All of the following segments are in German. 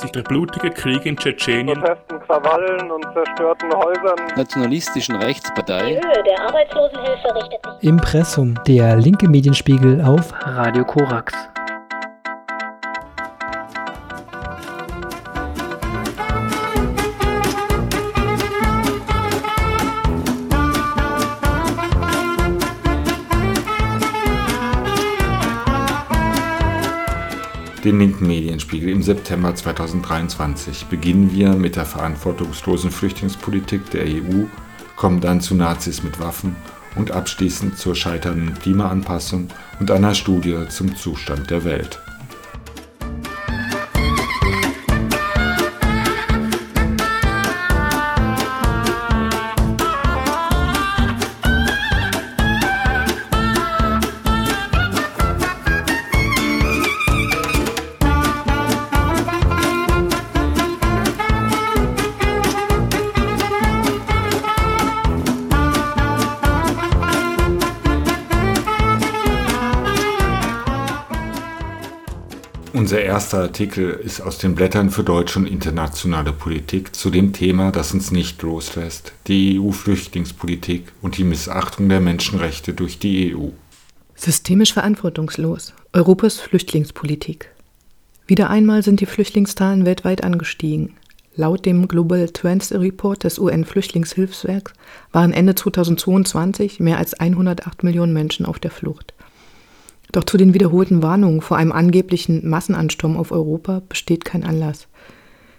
sich der blutige Krieg in Tschetschenien, Protesten, Krawallen und zerstörten Häusern. nationalistischen Rechtspartei. Die Höhe der Arbeitslosenhilfe richtet sich Impressum, der linke Medienspiegel auf Radio Korax. Den linken Medienspiegel im September 2023 beginnen wir mit der verantwortungslosen Flüchtlingspolitik der EU, kommen dann zu Nazis mit Waffen und abschließend zur scheiternden Klimaanpassung und einer Studie zum Zustand der Welt. Erster Artikel ist aus den Blättern für deutsche und internationale Politik zu dem Thema, das uns nicht loslässt, die EU-Flüchtlingspolitik und die Missachtung der Menschenrechte durch die EU. Systemisch verantwortungslos. Europas Flüchtlingspolitik. Wieder einmal sind die Flüchtlingszahlen weltweit angestiegen. Laut dem Global Trends Report des UN-Flüchtlingshilfswerks waren Ende 2022 mehr als 108 Millionen Menschen auf der Flucht. Doch zu den wiederholten Warnungen vor einem angeblichen Massenansturm auf Europa besteht kein Anlass.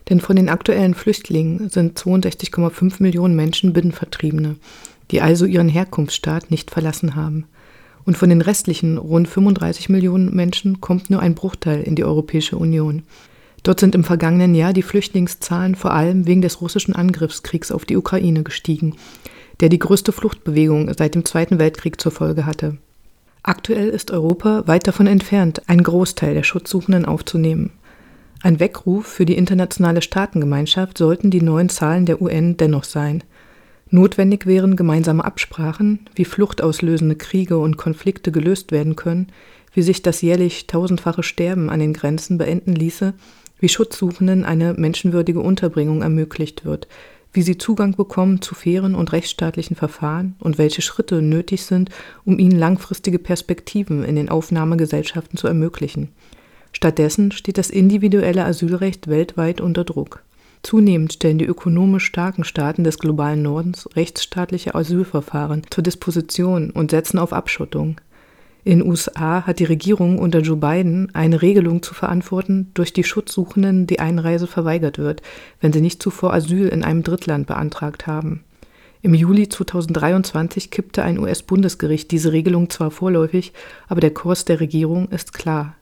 Denn von den aktuellen Flüchtlingen sind 62,5 Millionen Menschen Binnenvertriebene, die also ihren Herkunftsstaat nicht verlassen haben. Und von den restlichen rund 35 Millionen Menschen kommt nur ein Bruchteil in die Europäische Union. Dort sind im vergangenen Jahr die Flüchtlingszahlen vor allem wegen des russischen Angriffskriegs auf die Ukraine gestiegen, der die größte Fluchtbewegung seit dem Zweiten Weltkrieg zur Folge hatte. Aktuell ist Europa weit davon entfernt, einen Großteil der Schutzsuchenden aufzunehmen. Ein Weckruf für die internationale Staatengemeinschaft sollten die neuen Zahlen der UN dennoch sein. Notwendig wären gemeinsame Absprachen, wie fluchtauslösende Kriege und Konflikte gelöst werden können, wie sich das jährlich tausendfache Sterben an den Grenzen beenden ließe, wie Schutzsuchenden eine menschenwürdige Unterbringung ermöglicht wird, wie sie Zugang bekommen zu fairen und rechtsstaatlichen Verfahren und welche Schritte nötig sind, um ihnen langfristige Perspektiven in den Aufnahmegesellschaften zu ermöglichen. Stattdessen steht das individuelle Asylrecht weltweit unter Druck. Zunehmend stellen die ökonomisch starken Staaten des globalen Nordens rechtsstaatliche Asylverfahren zur Disposition und setzen auf Abschottung. In USA hat die Regierung unter Joe Biden eine Regelung zu verantworten, durch die Schutzsuchenden die Einreise verweigert wird, wenn sie nicht zuvor Asyl in einem Drittland beantragt haben. Im Juli 2023 kippte ein US-Bundesgericht diese Regelung zwar vorläufig, aber der Kurs der Regierung ist klar.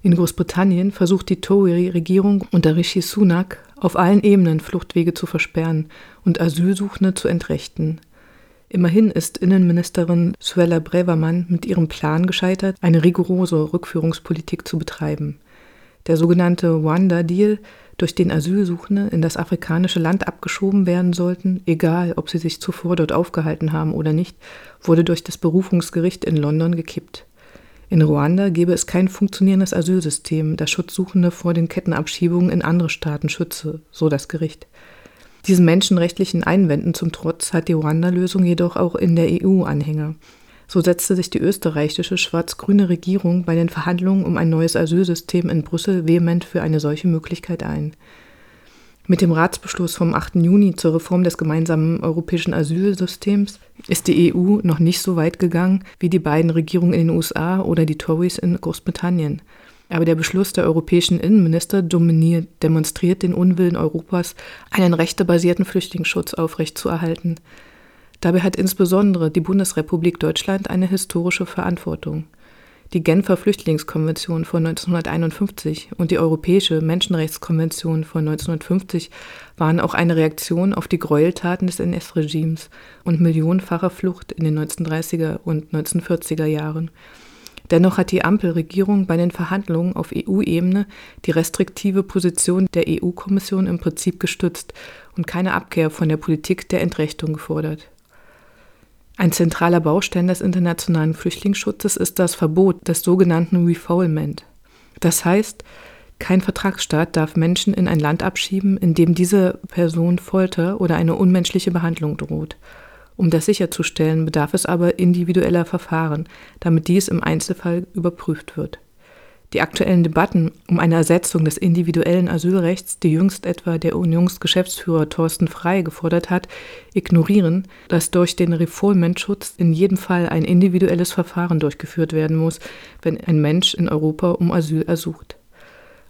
In Großbritannien versucht die Tory-Regierung unter Rishi Sunak auf allen Ebenen Fluchtwege zu versperren und Asylsuchende zu entrechten. Immerhin ist Innenministerin Suella Braverman mit ihrem Plan gescheitert, eine rigorose Rückführungspolitik zu betreiben. Der sogenannte Rwanda-Deal, durch den Asylsuchende in das afrikanische Land abgeschoben werden sollten, egal ob sie sich zuvor dort aufgehalten haben oder nicht, wurde durch das Berufungsgericht in London gekippt. In Ruanda gäbe es kein funktionierendes Asylsystem, das Schutzsuchende vor den Kettenabschiebungen in andere Staaten schütze, so das Gericht. Diesen menschenrechtlichen Einwänden zum Trotz hat die Ruanda-Lösung jedoch auch in der EU Anhänger. So setzte sich die österreichische schwarz-grüne Regierung bei den Verhandlungen um ein neues Asylsystem in Brüssel vehement für eine solche Möglichkeit ein. Mit dem Ratsbeschluss vom 8. Juni zur Reform des gemeinsamen europäischen Asylsystems ist die EU noch nicht so weit gegangen wie die beiden Regierungen in den USA oder die Tories in Großbritannien. Aber der Beschluss der europäischen Innenminister dominiert, demonstriert den Unwillen Europas, einen rechtebasierten Flüchtlingsschutz aufrechtzuerhalten. Dabei hat insbesondere die Bundesrepublik Deutschland eine historische Verantwortung. Die Genfer Flüchtlingskonvention von 1951 und die Europäische Menschenrechtskonvention von 1950 waren auch eine Reaktion auf die Gräueltaten des NS-Regimes und millionenfacher Flucht in den 1930er und 1940er Jahren. Dennoch hat die Ampelregierung bei den Verhandlungen auf EU-Ebene die restriktive Position der EU-Kommission im Prinzip gestützt und keine Abkehr von der Politik der Entrechtung gefordert. Ein zentraler Baustein des internationalen Flüchtlingsschutzes ist das Verbot des sogenannten Refoulement. Das heißt, Kein Vertragsstaat darf Menschen in ein Land abschieben, in dem diese Person Folter oder eine unmenschliche Behandlung droht. Um das sicherzustellen, bedarf es aber individueller Verfahren, damit dies im Einzelfall überprüft wird. Die aktuellen Debatten um eine Ersetzung des individuellen Asylrechts, die jüngst etwa der Unionsgeschäftsführer Thorsten Frey gefordert hat, ignorieren, dass durch den Refoulement-Schutz in jedem Fall ein individuelles Verfahren durchgeführt werden muss, wenn ein Mensch in Europa um Asyl ersucht.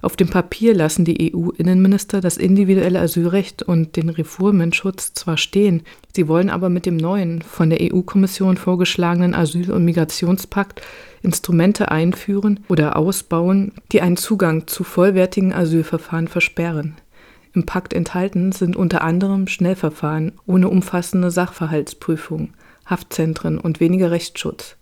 Auf dem Papier lassen die EU-Innenminister das individuelle Asylrecht und den Refoulement-Schutz zwar stehen, sie wollen aber mit dem neuen, von der EU-Kommission vorgeschlagenen Asyl- und Migrationspakt Instrumente einführen oder ausbauen, die einen Zugang zu vollwertigen Asylverfahren versperren. Im Pakt enthalten sind unter anderem Schnellverfahren ohne umfassende Sachverhaltsprüfung, Haftzentren und weniger Rechtsschutz.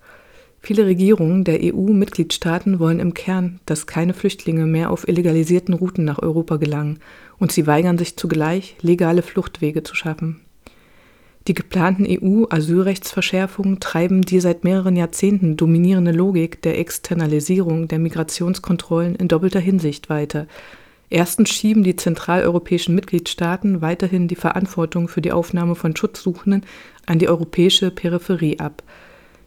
Viele Regierungen der EU-Mitgliedstaaten wollen im Kern, dass keine Flüchtlinge mehr auf illegalisierten Routen nach Europa gelangen, und sie weigern sich zugleich, legale Fluchtwege zu schaffen. Die geplanten EU-Asylrechtsverschärfungen treiben die seit mehreren Jahrzehnten dominierende Logik der Externalisierung der Migrationskontrollen in doppelter Hinsicht weiter. Erstens schieben die zentraleuropäischen Mitgliedstaaten weiterhin die Verantwortung für die Aufnahme von Schutzsuchenden an die europäische Peripherie ab –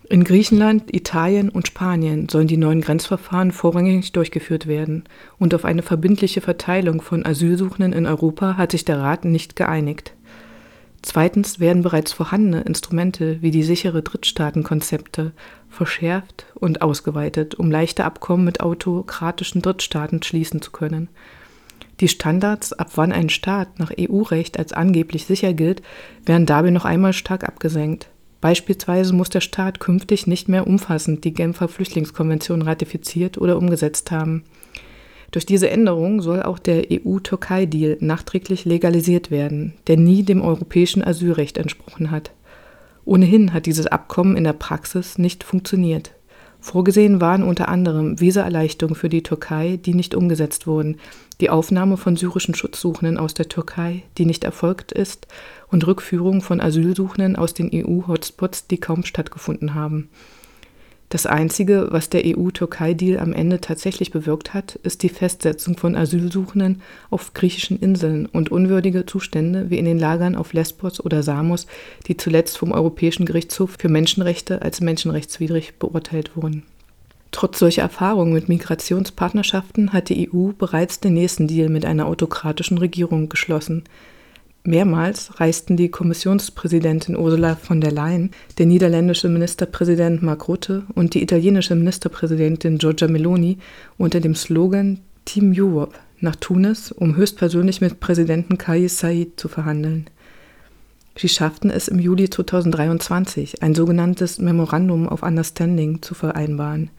in Griechenland, Italien und Spanien sollen die neuen Grenzverfahren vorrangig durchgeführt werden, und auf eine verbindliche Verteilung von Asylsuchenden in Europa hat sich der Rat nicht geeinigt. Zweitens werden bereits vorhandene Instrumente wie die sichere Drittstaatenkonzepte verschärft und ausgeweitet, um leichte Abkommen mit autokratischen Drittstaaten schließen zu können. Die Standards, ab wann ein Staat nach EU-Recht als angeblich sicher gilt, werden dabei noch einmal stark abgesenkt. Beispielsweise muss der Staat künftig nicht mehr umfassend die Genfer Flüchtlingskonvention ratifiziert oder umgesetzt haben. Durch diese Änderung soll auch der EU-Türkei-Deal nachträglich legalisiert werden, der nie dem europäischen Asylrecht entsprochen hat. Ohnehin hat dieses Abkommen in der Praxis nicht funktioniert. Vorgesehen waren unter anderem Visaerleichterungen für die Türkei, die nicht umgesetzt wurden, die Aufnahme von syrischen Schutzsuchenden aus der Türkei, die nicht erfolgt ist, und Rückführung von Asylsuchenden aus den EU-Hotspots, die kaum stattgefunden haben. Das Einzige, was der EU-Türkei-Deal am Ende tatsächlich bewirkt hat, ist die Festsetzung von Asylsuchenden auf griechischen Inseln und unwürdige Zustände wie in den Lagern auf Lesbos oder Samos, die zuletzt vom Europäischen Gerichtshof für Menschenrechte als menschenrechtswidrig beurteilt wurden. Trotz solcher Erfahrungen mit Migrationspartnerschaften hat die EU bereits den nächsten Deal mit einer autokratischen Regierung geschlossen. Mehrmals reisten die Kommissionspräsidentin Ursula von der Leyen, der niederländische Ministerpräsident Mark Rutte und die italienische Ministerpräsidentin Giorgia Meloni unter dem Slogan Team Europe nach Tunis, um höchstpersönlich mit Präsidenten Kais Said zu verhandeln. Sie schafften es im Juli 2023, ein sogenanntes Memorandum of Understanding zu vereinbaren.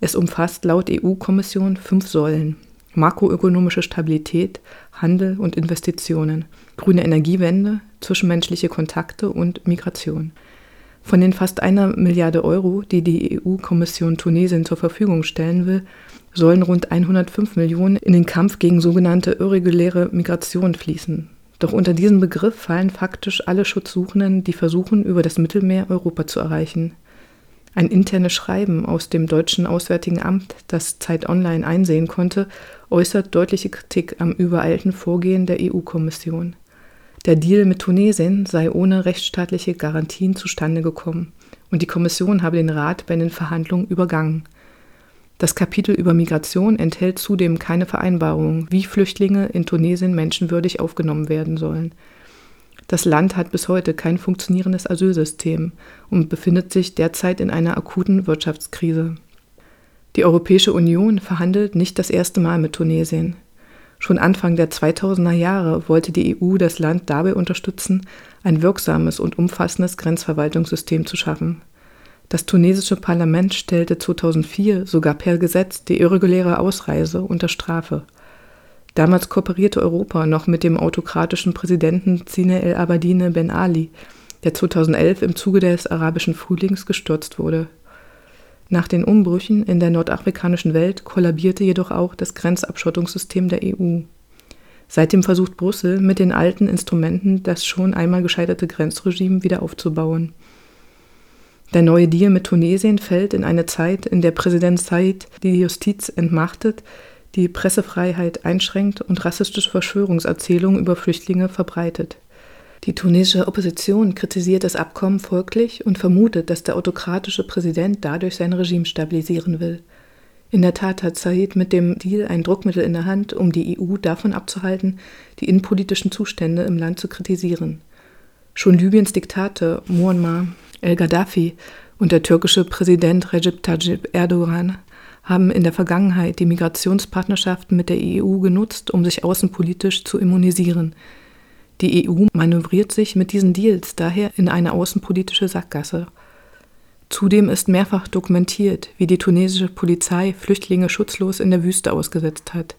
Es umfasst laut EU-Kommission fünf Säulen makroökonomische Stabilität, Handel und Investitionen, grüne Energiewende, zwischenmenschliche Kontakte und Migration. Von den fast einer Milliarde Euro, die die EU-Kommission Tunesien zur Verfügung stellen will, sollen rund 105 Millionen in den Kampf gegen sogenannte irreguläre Migration fließen. Doch unter diesen Begriff fallen faktisch alle Schutzsuchenden, die versuchen, über das Mittelmeer Europa zu erreichen. Ein internes Schreiben aus dem deutschen Auswärtigen Amt, das Zeit Online einsehen konnte, äußert deutliche Kritik am übereilten Vorgehen der EU-Kommission. Der Deal mit Tunesien sei ohne rechtsstaatliche Garantien zustande gekommen und die Kommission habe den Rat bei den Verhandlungen übergangen. Das Kapitel über Migration enthält zudem keine Vereinbarung, wie Flüchtlinge in Tunesien menschenwürdig aufgenommen werden sollen. Das Land hat bis heute kein funktionierendes Asylsystem und befindet sich derzeit in einer akuten Wirtschaftskrise. Die Europäische Union verhandelt nicht das erste Mal mit Tunesien. Schon Anfang der 2000er Jahre wollte die EU das Land dabei unterstützen, ein wirksames und umfassendes Grenzverwaltungssystem zu schaffen. Das tunesische Parlament stellte 2004 sogar per Gesetz die irreguläre Ausreise unter Strafe. Damals kooperierte Europa noch mit dem autokratischen Präsidenten Zine El Abadine Ben Ali, der 2011 im Zuge des arabischen Frühlings gestürzt wurde. Nach den Umbrüchen in der nordafrikanischen Welt kollabierte jedoch auch das Grenzabschottungssystem der EU. Seitdem versucht Brüssel mit den alten Instrumenten das schon einmal gescheiterte Grenzregime wieder aufzubauen. Der neue Deal mit Tunesien fällt in eine Zeit, in der Präsident Said die Justiz entmachtet, die Pressefreiheit einschränkt und rassistische Verschwörungserzählungen über Flüchtlinge verbreitet. Die tunesische Opposition kritisiert das Abkommen folglich und vermutet, dass der autokratische Präsident dadurch sein Regime stabilisieren will. In der Tat hat Said mit dem Deal ein Druckmittel in der Hand, um die EU davon abzuhalten, die innenpolitischen Zustände im Land zu kritisieren. Schon Libyens Diktator Muammar el-Gaddafi und der türkische Präsident Recep Tayyip Erdogan haben in der Vergangenheit die Migrationspartnerschaften mit der EU genutzt, um sich außenpolitisch zu immunisieren. Die EU manövriert sich mit diesen Deals daher in eine außenpolitische Sackgasse. Zudem ist mehrfach dokumentiert, wie die tunesische Polizei Flüchtlinge schutzlos in der Wüste ausgesetzt hat.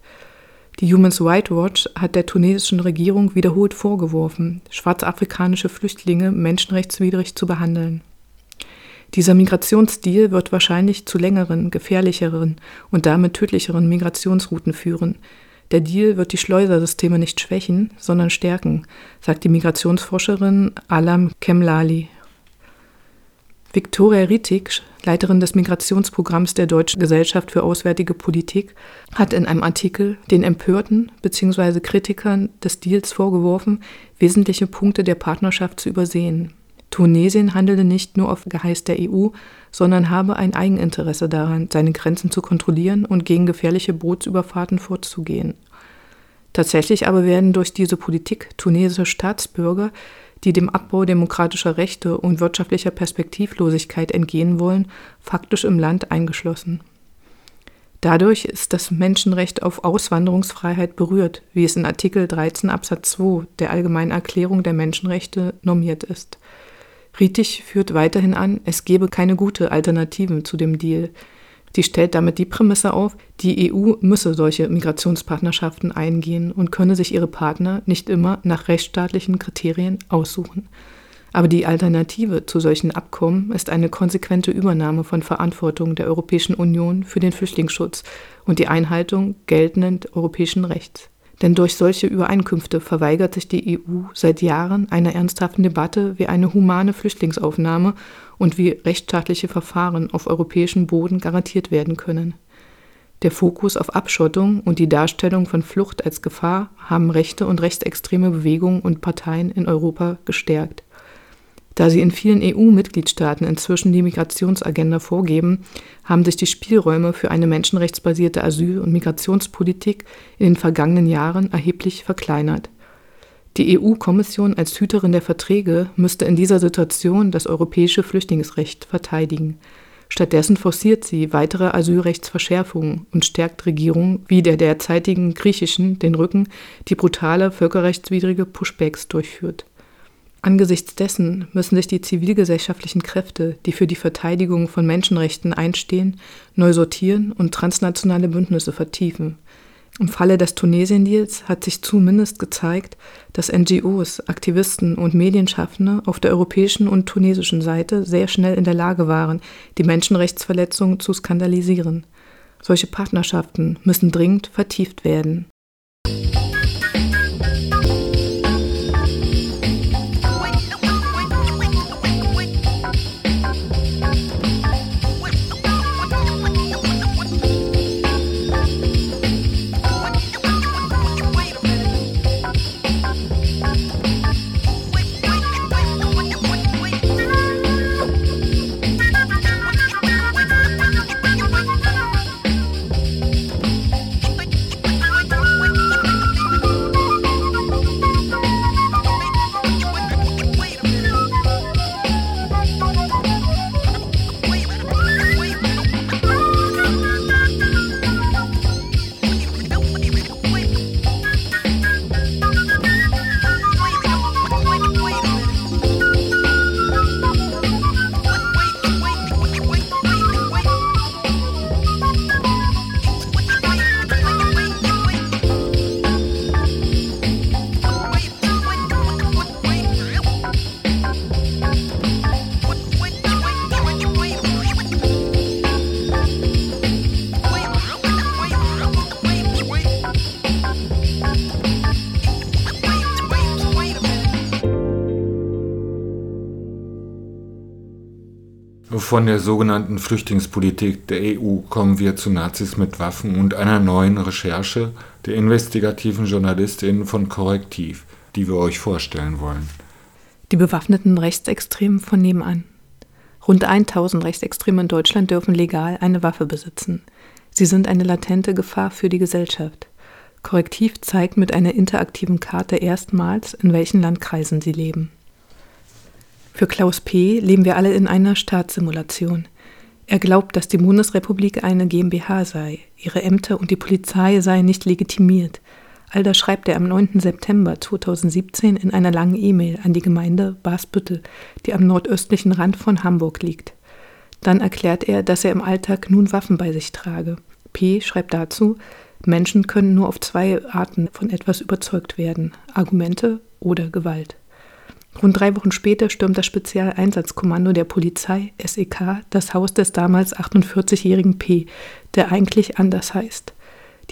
Die Human Rights Watch hat der tunesischen Regierung wiederholt vorgeworfen, schwarzafrikanische Flüchtlinge menschenrechtswidrig zu behandeln. Dieser Migrationsstil wird wahrscheinlich zu längeren, gefährlicheren und damit tödlicheren Migrationsrouten führen. Der Deal wird die Schleusersysteme nicht schwächen, sondern stärken, sagt die Migrationsforscherin Alam Kemlali. Viktoria Rittig, Leiterin des Migrationsprogramms der Deutschen Gesellschaft für Auswärtige Politik, hat in einem Artikel den Empörten bzw. Kritikern des Deals vorgeworfen, wesentliche Punkte der Partnerschaft zu übersehen. Tunesien handele nicht nur auf Geheiß der EU, sondern habe ein Eigeninteresse daran, seine Grenzen zu kontrollieren und gegen gefährliche Bootsüberfahrten vorzugehen. Tatsächlich aber werden durch diese Politik tunesische Staatsbürger, die dem Abbau demokratischer Rechte und wirtschaftlicher Perspektivlosigkeit entgehen wollen, faktisch im Land eingeschlossen. Dadurch ist das Menschenrecht auf Auswanderungsfreiheit berührt, wie es in Artikel 13 Absatz 2 der Allgemeinen Erklärung der Menschenrechte normiert ist. Rietig führt weiterhin an, es gebe keine gute Alternative zu dem Deal. Sie stellt damit die Prämisse auf, die EU müsse solche Migrationspartnerschaften eingehen und könne sich ihre Partner nicht immer nach rechtsstaatlichen Kriterien aussuchen. Aber die Alternative zu solchen Abkommen ist eine konsequente Übernahme von Verantwortung der Europäischen Union für den Flüchtlingsschutz und die Einhaltung geltenden europäischen Rechts. Denn durch solche Übereinkünfte verweigert sich die EU seit Jahren einer ernsthaften Debatte, wie eine humane Flüchtlingsaufnahme und wie rechtsstaatliche Verfahren auf europäischem Boden garantiert werden können. Der Fokus auf Abschottung und die Darstellung von Flucht als Gefahr haben rechte und rechtsextreme Bewegungen und Parteien in Europa gestärkt. Da sie in vielen EU-Mitgliedstaaten inzwischen die Migrationsagenda vorgeben, haben sich die Spielräume für eine menschenrechtsbasierte Asyl- und Migrationspolitik in den vergangenen Jahren erheblich verkleinert. Die EU-Kommission als Hüterin der Verträge müsste in dieser Situation das europäische Flüchtlingsrecht verteidigen. Stattdessen forciert sie weitere Asylrechtsverschärfungen und stärkt Regierungen wie der derzeitigen griechischen den Rücken, die brutale völkerrechtswidrige Pushbacks durchführt. Angesichts dessen müssen sich die zivilgesellschaftlichen Kräfte, die für die Verteidigung von Menschenrechten einstehen, neu sortieren und transnationale Bündnisse vertiefen. Im Falle des Tunesien-Deals hat sich zumindest gezeigt, dass NGOs, Aktivisten und Medienschaffende auf der europäischen und tunesischen Seite sehr schnell in der Lage waren, die Menschenrechtsverletzungen zu skandalisieren. Solche Partnerschaften müssen dringend vertieft werden. Von der sogenannten Flüchtlingspolitik der EU kommen wir zu Nazis mit Waffen und einer neuen Recherche der investigativen JournalistInnen von Korrektiv, die wir euch vorstellen wollen. Die bewaffneten Rechtsextremen von nebenan. Rund 1000 Rechtsextreme in Deutschland dürfen legal eine Waffe besitzen. Sie sind eine latente Gefahr für die Gesellschaft. Korrektiv zeigt mit einer interaktiven Karte erstmals, in welchen Landkreisen sie leben. Für Klaus P. leben wir alle in einer Staatssimulation. Er glaubt, dass die Bundesrepublik eine GmbH sei, ihre Ämter und die Polizei seien nicht legitimiert. All das schreibt er am 9. September 2017 in einer langen E-Mail an die Gemeinde Basbüttel, die am nordöstlichen Rand von Hamburg liegt. Dann erklärt er, dass er im Alltag nun Waffen bei sich trage. P. schreibt dazu, Menschen können nur auf zwei Arten von etwas überzeugt werden, Argumente oder Gewalt. Rund drei Wochen später stürmt das Spezialeinsatzkommando der Polizei, SEK, das Haus des damals 48-jährigen P., der eigentlich anders heißt.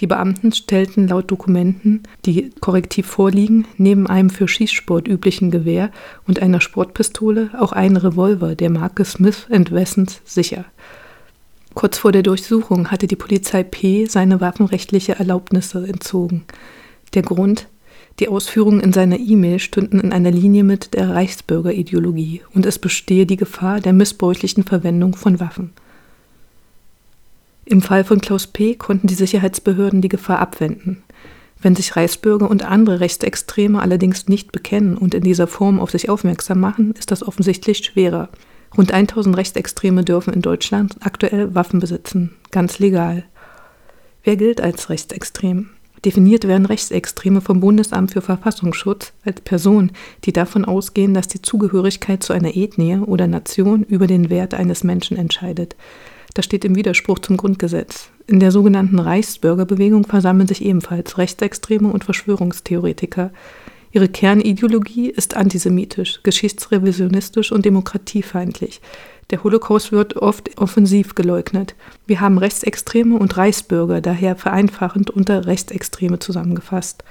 Die Beamten stellten laut Dokumenten, die korrektiv vorliegen, neben einem für Schießsport üblichen Gewehr und einer Sportpistole auch einen Revolver der Marke Smith Wessons sicher. Kurz vor der Durchsuchung hatte die Polizei P seine waffenrechtliche Erlaubnisse entzogen. Der Grund, die Ausführungen in seiner E-Mail stünden in einer Linie mit der Reichsbürgerideologie und es bestehe die Gefahr der missbräuchlichen Verwendung von Waffen. Im Fall von Klaus P. konnten die Sicherheitsbehörden die Gefahr abwenden. Wenn sich Reichsbürger und andere Rechtsextreme allerdings nicht bekennen und in dieser Form auf sich aufmerksam machen, ist das offensichtlich schwerer. Rund 1000 Rechtsextreme dürfen in Deutschland aktuell Waffen besitzen, ganz legal. Wer gilt als rechtsextrem? Definiert werden Rechtsextreme vom Bundesamt für Verfassungsschutz als Personen, die davon ausgehen, dass die Zugehörigkeit zu einer Ethnie oder Nation über den Wert eines Menschen entscheidet. Das steht im Widerspruch zum Grundgesetz. In der sogenannten Reichsbürgerbewegung versammeln sich ebenfalls Rechtsextreme und Verschwörungstheoretiker. Ihre Kernideologie ist antisemitisch, geschichtsrevisionistisch und demokratiefeindlich. Der Holocaust wird oft offensiv geleugnet. Wir haben Rechtsextreme und Reichsbürger daher vereinfachend unter Rechtsextreme zusammengefasst.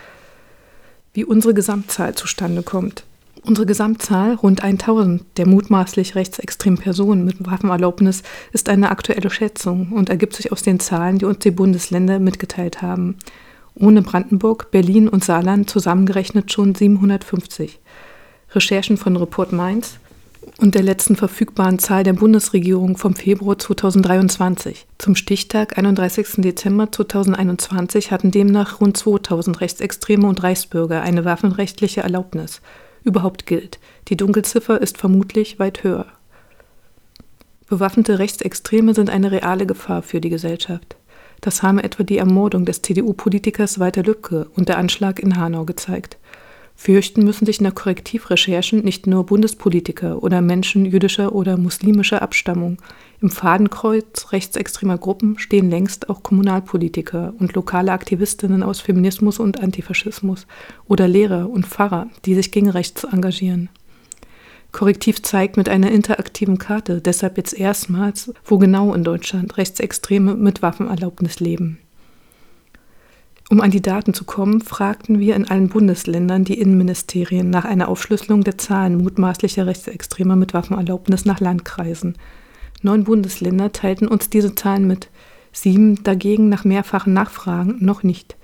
Wie unsere Gesamtzahl zustande kommt. Unsere Gesamtzahl, rund 1000 der mutmaßlich rechtsextremen Personen mit Waffenerlaubnis, ist eine aktuelle Schätzung und ergibt sich aus den Zahlen, die uns die Bundesländer mitgeteilt haben. Ohne Brandenburg, Berlin und Saarland zusammengerechnet schon 750. Recherchen von Report Mainz und der letzten verfügbaren Zahl der Bundesregierung vom Februar 2023. Zum Stichtag 31. Dezember 2021 hatten demnach rund 2000 Rechtsextreme und Reichsbürger eine waffenrechtliche Erlaubnis. Überhaupt gilt, die Dunkelziffer ist vermutlich weit höher. Bewaffnete Rechtsextreme sind eine reale Gefahr für die Gesellschaft. Das haben etwa die Ermordung des CDU-Politikers Walter Lübcke und der Anschlag in Hanau gezeigt. Fürchten müssen sich nach Korrektivrecherchen nicht nur Bundespolitiker oder Menschen jüdischer oder muslimischer Abstammung. Im Fadenkreuz rechtsextremer Gruppen stehen längst auch Kommunalpolitiker und lokale Aktivistinnen aus Feminismus und Antifaschismus oder Lehrer und Pfarrer, die sich gegen rechts engagieren. Korrektiv zeigt mit einer interaktiven Karte deshalb jetzt erstmals, wo genau in Deutschland Rechtsextreme mit Waffenerlaubnis leben. Um an die Daten zu kommen, fragten wir in allen Bundesländern die Innenministerien nach einer Aufschlüsselung der Zahlen mutmaßlicher Rechtsextremer mit Waffenerlaubnis nach Landkreisen. Neun Bundesländer teilten uns diese Zahlen mit, sieben dagegen nach mehrfachen Nachfragen noch nicht.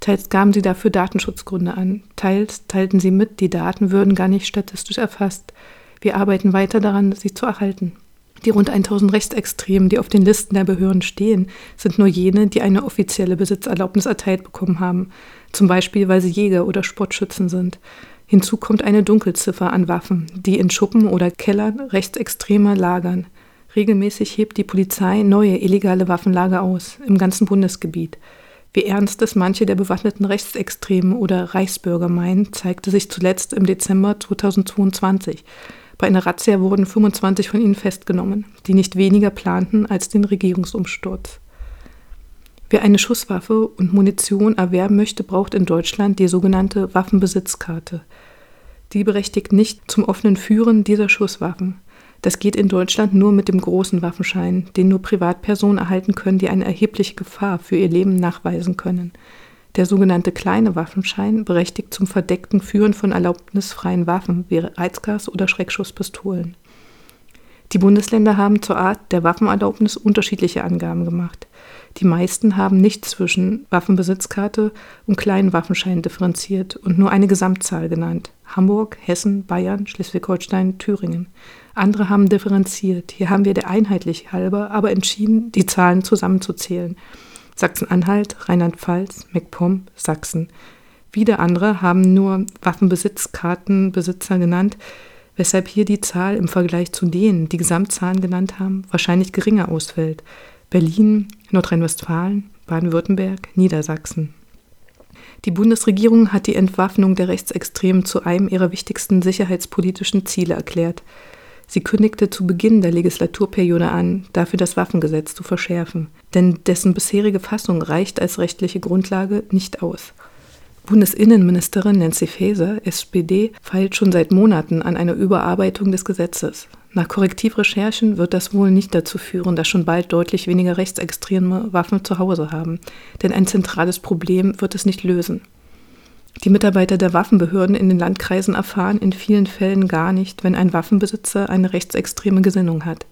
Teils gaben sie dafür Datenschutzgründe an, teils teilten sie mit, die Daten würden gar nicht statistisch erfasst. Wir arbeiten weiter daran, sie zu erhalten. Die rund 1000 Rechtsextremen, die auf den Listen der Behörden stehen, sind nur jene, die eine offizielle Besitzerlaubnis erteilt bekommen haben, zum Beispiel weil sie Jäger oder Sportschützen sind. Hinzu kommt eine Dunkelziffer an Waffen, die in Schuppen oder Kellern Rechtsextremer lagern. Regelmäßig hebt die Polizei neue illegale Waffenlager aus, im ganzen Bundesgebiet. Wie ernst es manche der bewaffneten Rechtsextremen oder Reichsbürger meinen, zeigte sich zuletzt im Dezember 2022 bei einer Razzia wurden 25 von ihnen festgenommen, die nicht weniger planten als den Regierungsumsturz. Wer eine Schusswaffe und Munition erwerben möchte, braucht in Deutschland die sogenannte Waffenbesitzkarte. Die berechtigt nicht zum offenen Führen dieser Schusswaffen. Das geht in Deutschland nur mit dem großen Waffenschein, den nur Privatpersonen erhalten können, die eine erhebliche Gefahr für ihr Leben nachweisen können. Der sogenannte kleine Waffenschein berechtigt zum verdeckten Führen von erlaubnisfreien Waffen wie Reizgas oder Schreckschusspistolen. Die Bundesländer haben zur Art der Waffenerlaubnis unterschiedliche Angaben gemacht. Die meisten haben nicht zwischen Waffenbesitzkarte und kleinen Waffenschein differenziert und nur eine Gesamtzahl genannt. Hamburg, Hessen, Bayern, Schleswig-Holstein, Thüringen. Andere haben differenziert. Hier haben wir der Einheitlich halber aber entschieden, die Zahlen zusammenzuzählen. Sachsen-Anhalt, Rheinland-Pfalz, MacPom, Sachsen. Wieder andere haben nur Waffenbesitzkartenbesitzer genannt, weshalb hier die Zahl im Vergleich zu denen, die Gesamtzahlen genannt haben, wahrscheinlich geringer ausfällt. Berlin, Nordrhein-Westfalen, Baden-Württemberg, Niedersachsen. Die Bundesregierung hat die Entwaffnung der Rechtsextremen zu einem ihrer wichtigsten sicherheitspolitischen Ziele erklärt. Sie kündigte zu Beginn der Legislaturperiode an, dafür das Waffengesetz zu verschärfen, denn dessen bisherige Fassung reicht als rechtliche Grundlage nicht aus. Bundesinnenministerin Nancy Faeser, SPD, feilt schon seit Monaten an einer Überarbeitung des Gesetzes. Nach Korrektivrecherchen wird das wohl nicht dazu führen, dass schon bald deutlich weniger rechtsextreme Waffen zu Hause haben, denn ein zentrales Problem wird es nicht lösen. Die Mitarbeiter der Waffenbehörden in den Landkreisen erfahren in vielen Fällen gar nicht, wenn ein Waffenbesitzer eine rechtsextreme Gesinnung hat.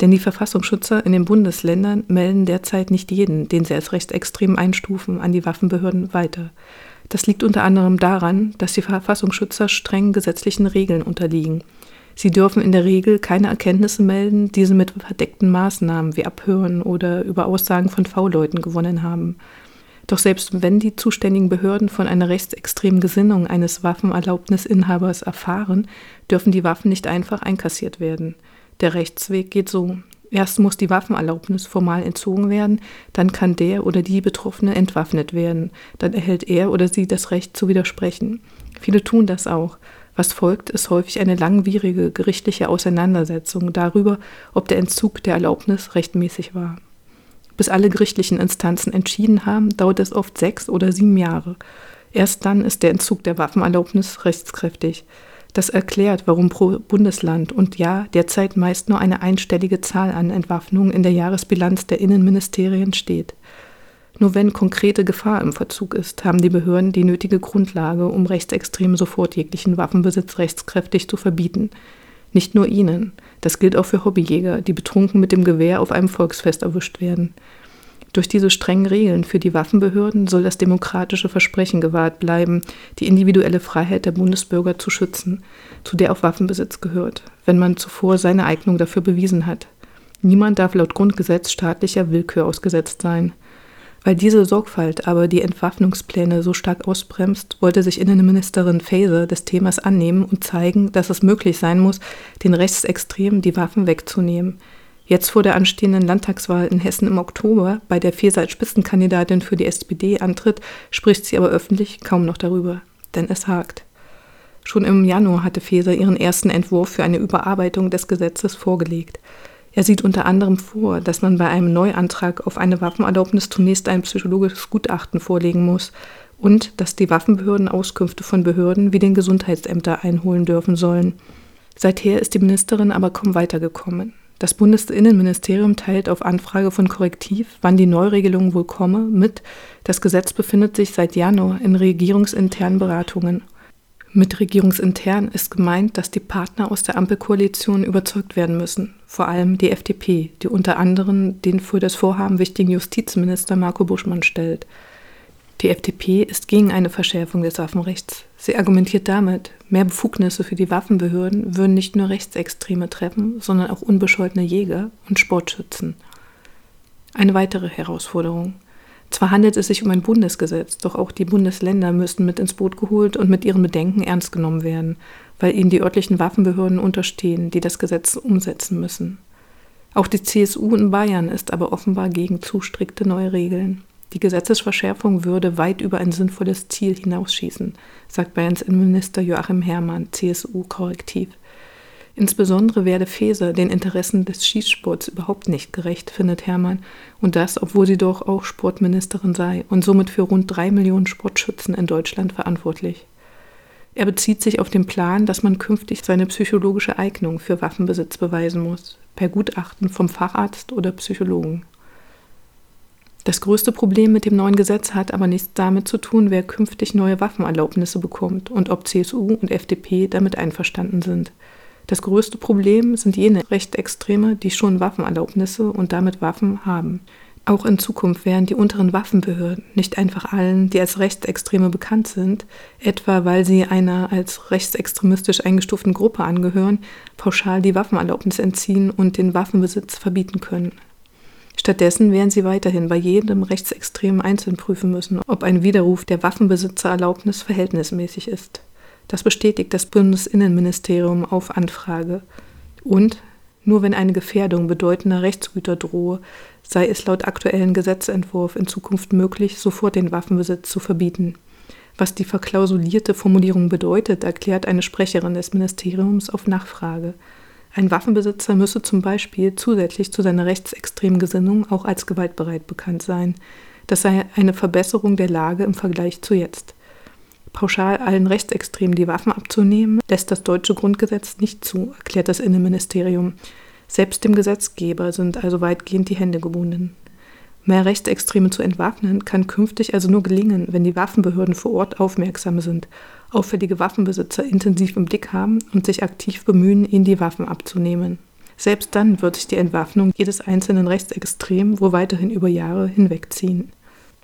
Denn die Verfassungsschützer in den Bundesländern melden derzeit nicht jeden, den sie als rechtsextrem einstufen, an die Waffenbehörden weiter. Das liegt unter anderem daran, dass die Verfassungsschützer strengen gesetzlichen Regeln unterliegen. Sie dürfen in der Regel keine Erkenntnisse melden, die sie mit verdeckten Maßnahmen wie Abhören oder über Aussagen von V-Leuten gewonnen haben. Doch selbst wenn die zuständigen Behörden von einer rechtsextremen Gesinnung eines Waffenerlaubnisinhabers erfahren, dürfen die Waffen nicht einfach einkassiert werden. Der Rechtsweg geht so. Erst muss die Waffenerlaubnis formal entzogen werden, dann kann der oder die Betroffene entwaffnet werden, dann erhält er oder sie das Recht zu widersprechen. Viele tun das auch. Was folgt, ist häufig eine langwierige gerichtliche Auseinandersetzung darüber, ob der Entzug der Erlaubnis rechtmäßig war. Bis alle gerichtlichen Instanzen entschieden haben, dauert es oft sechs oder sieben Jahre. Erst dann ist der Entzug der Waffenerlaubnis rechtskräftig. Das erklärt, warum pro Bundesland und ja derzeit meist nur eine einstellige Zahl an Entwaffnungen in der Jahresbilanz der Innenministerien steht. Nur wenn konkrete Gefahr im Verzug ist, haben die Behörden die nötige Grundlage, um Rechtsextremen sofort jeglichen Waffenbesitz rechtskräftig zu verbieten. Nicht nur ihnen. Das gilt auch für Hobbyjäger, die betrunken mit dem Gewehr auf einem Volksfest erwischt werden. Durch diese strengen Regeln für die Waffenbehörden soll das demokratische Versprechen gewahrt bleiben, die individuelle Freiheit der Bundesbürger zu schützen, zu der auch Waffenbesitz gehört, wenn man zuvor seine Eignung dafür bewiesen hat. Niemand darf laut Grundgesetz staatlicher Willkür ausgesetzt sein. Weil diese Sorgfalt aber die Entwaffnungspläne so stark ausbremst, wollte sich Innenministerin Faeser des Themas annehmen und zeigen, dass es möglich sein muss, den Rechtsextremen die Waffen wegzunehmen. Jetzt vor der anstehenden Landtagswahl in Hessen im Oktober, bei der Faeser als Spitzenkandidatin für die SPD antritt, spricht sie aber öffentlich kaum noch darüber. Denn es hakt. Schon im Januar hatte Faeser ihren ersten Entwurf für eine Überarbeitung des Gesetzes vorgelegt. Er sieht unter anderem vor, dass man bei einem Neuantrag auf eine Waffenerlaubnis zunächst ein psychologisches Gutachten vorlegen muss und dass die Waffenbehörden Auskünfte von Behörden wie den Gesundheitsämtern einholen dürfen sollen. Seither ist die Ministerin aber kaum weitergekommen. Das Bundesinnenministerium teilt auf Anfrage von Korrektiv, wann die Neuregelung wohl komme, mit, das Gesetz befindet sich seit Januar in regierungsinternen Beratungen. Mit regierungsintern ist gemeint, dass die Partner aus der Ampelkoalition überzeugt werden müssen, vor allem die FDP, die unter anderem den für das Vorhaben wichtigen Justizminister Marco Buschmann stellt. Die FDP ist gegen eine Verschärfung des Waffenrechts. Sie argumentiert damit, mehr Befugnisse für die Waffenbehörden würden nicht nur Rechtsextreme treffen, sondern auch unbescholtene Jäger und Sportschützen. Eine weitere Herausforderung. Zwar handelt es sich um ein Bundesgesetz, doch auch die Bundesländer müssten mit ins Boot geholt und mit ihren Bedenken ernst genommen werden, weil ihnen die örtlichen Waffenbehörden unterstehen, die das Gesetz umsetzen müssen. Auch die CSU in Bayern ist aber offenbar gegen zu strikte neue Regeln. Die Gesetzesverschärfung würde weit über ein sinnvolles Ziel hinausschießen, sagt Bayerns Innenminister Joachim Herrmann, CSU korrektiv. Insbesondere werde Feser den Interessen des Schießsports überhaupt nicht gerecht, findet Hermann, und das, obwohl sie doch auch Sportministerin sei und somit für rund drei Millionen Sportschützen in Deutschland verantwortlich. Er bezieht sich auf den Plan, dass man künftig seine psychologische Eignung für Waffenbesitz beweisen muss, per Gutachten vom Facharzt oder Psychologen. Das größte Problem mit dem neuen Gesetz hat aber nichts damit zu tun, wer künftig neue Waffenerlaubnisse bekommt und ob CSU und FDP damit einverstanden sind. Das größte Problem sind jene Rechtsextreme, die schon Waffenerlaubnisse und damit Waffen haben. Auch in Zukunft werden die unteren Waffenbehörden nicht einfach allen, die als Rechtsextreme bekannt sind, etwa weil sie einer als rechtsextremistisch eingestuften Gruppe angehören, pauschal die Waffenerlaubnis entziehen und den Waffenbesitz verbieten können. Stattdessen werden sie weiterhin bei jedem Rechtsextremen einzeln prüfen müssen, ob ein Widerruf der Waffenbesitzererlaubnis verhältnismäßig ist. Das bestätigt das Bundesinnenministerium auf Anfrage. Und nur wenn eine Gefährdung bedeutender Rechtsgüter drohe, sei es laut aktuellen Gesetzentwurf in Zukunft möglich, sofort den Waffenbesitz zu verbieten. Was die verklausulierte Formulierung bedeutet, erklärt eine Sprecherin des Ministeriums auf Nachfrage. Ein Waffenbesitzer müsse zum Beispiel zusätzlich zu seiner rechtsextremen Gesinnung auch als gewaltbereit bekannt sein. Das sei eine Verbesserung der Lage im Vergleich zu jetzt. Pauschal allen Rechtsextremen die Waffen abzunehmen, lässt das deutsche Grundgesetz nicht zu, erklärt das Innenministerium. Selbst dem Gesetzgeber sind also weitgehend die Hände gebunden. Mehr Rechtsextreme zu entwaffnen kann künftig also nur gelingen, wenn die Waffenbehörden vor Ort aufmerksam sind, auffällige Waffenbesitzer intensiv im Blick haben und sich aktiv bemühen, ihnen die Waffen abzunehmen. Selbst dann wird sich die Entwaffnung jedes einzelnen Rechtsextrem wohl weiterhin über Jahre hinwegziehen.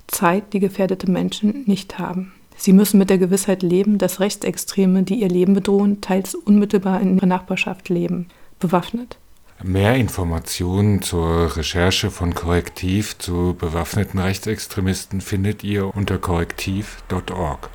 Zeit, die gefährdete Menschen nicht haben. Sie müssen mit der Gewissheit leben, dass Rechtsextreme, die ihr Leben bedrohen, teils unmittelbar in ihrer Nachbarschaft leben, bewaffnet. Mehr Informationen zur Recherche von Korrektiv zu bewaffneten Rechtsextremisten findet ihr unter korrektiv.org.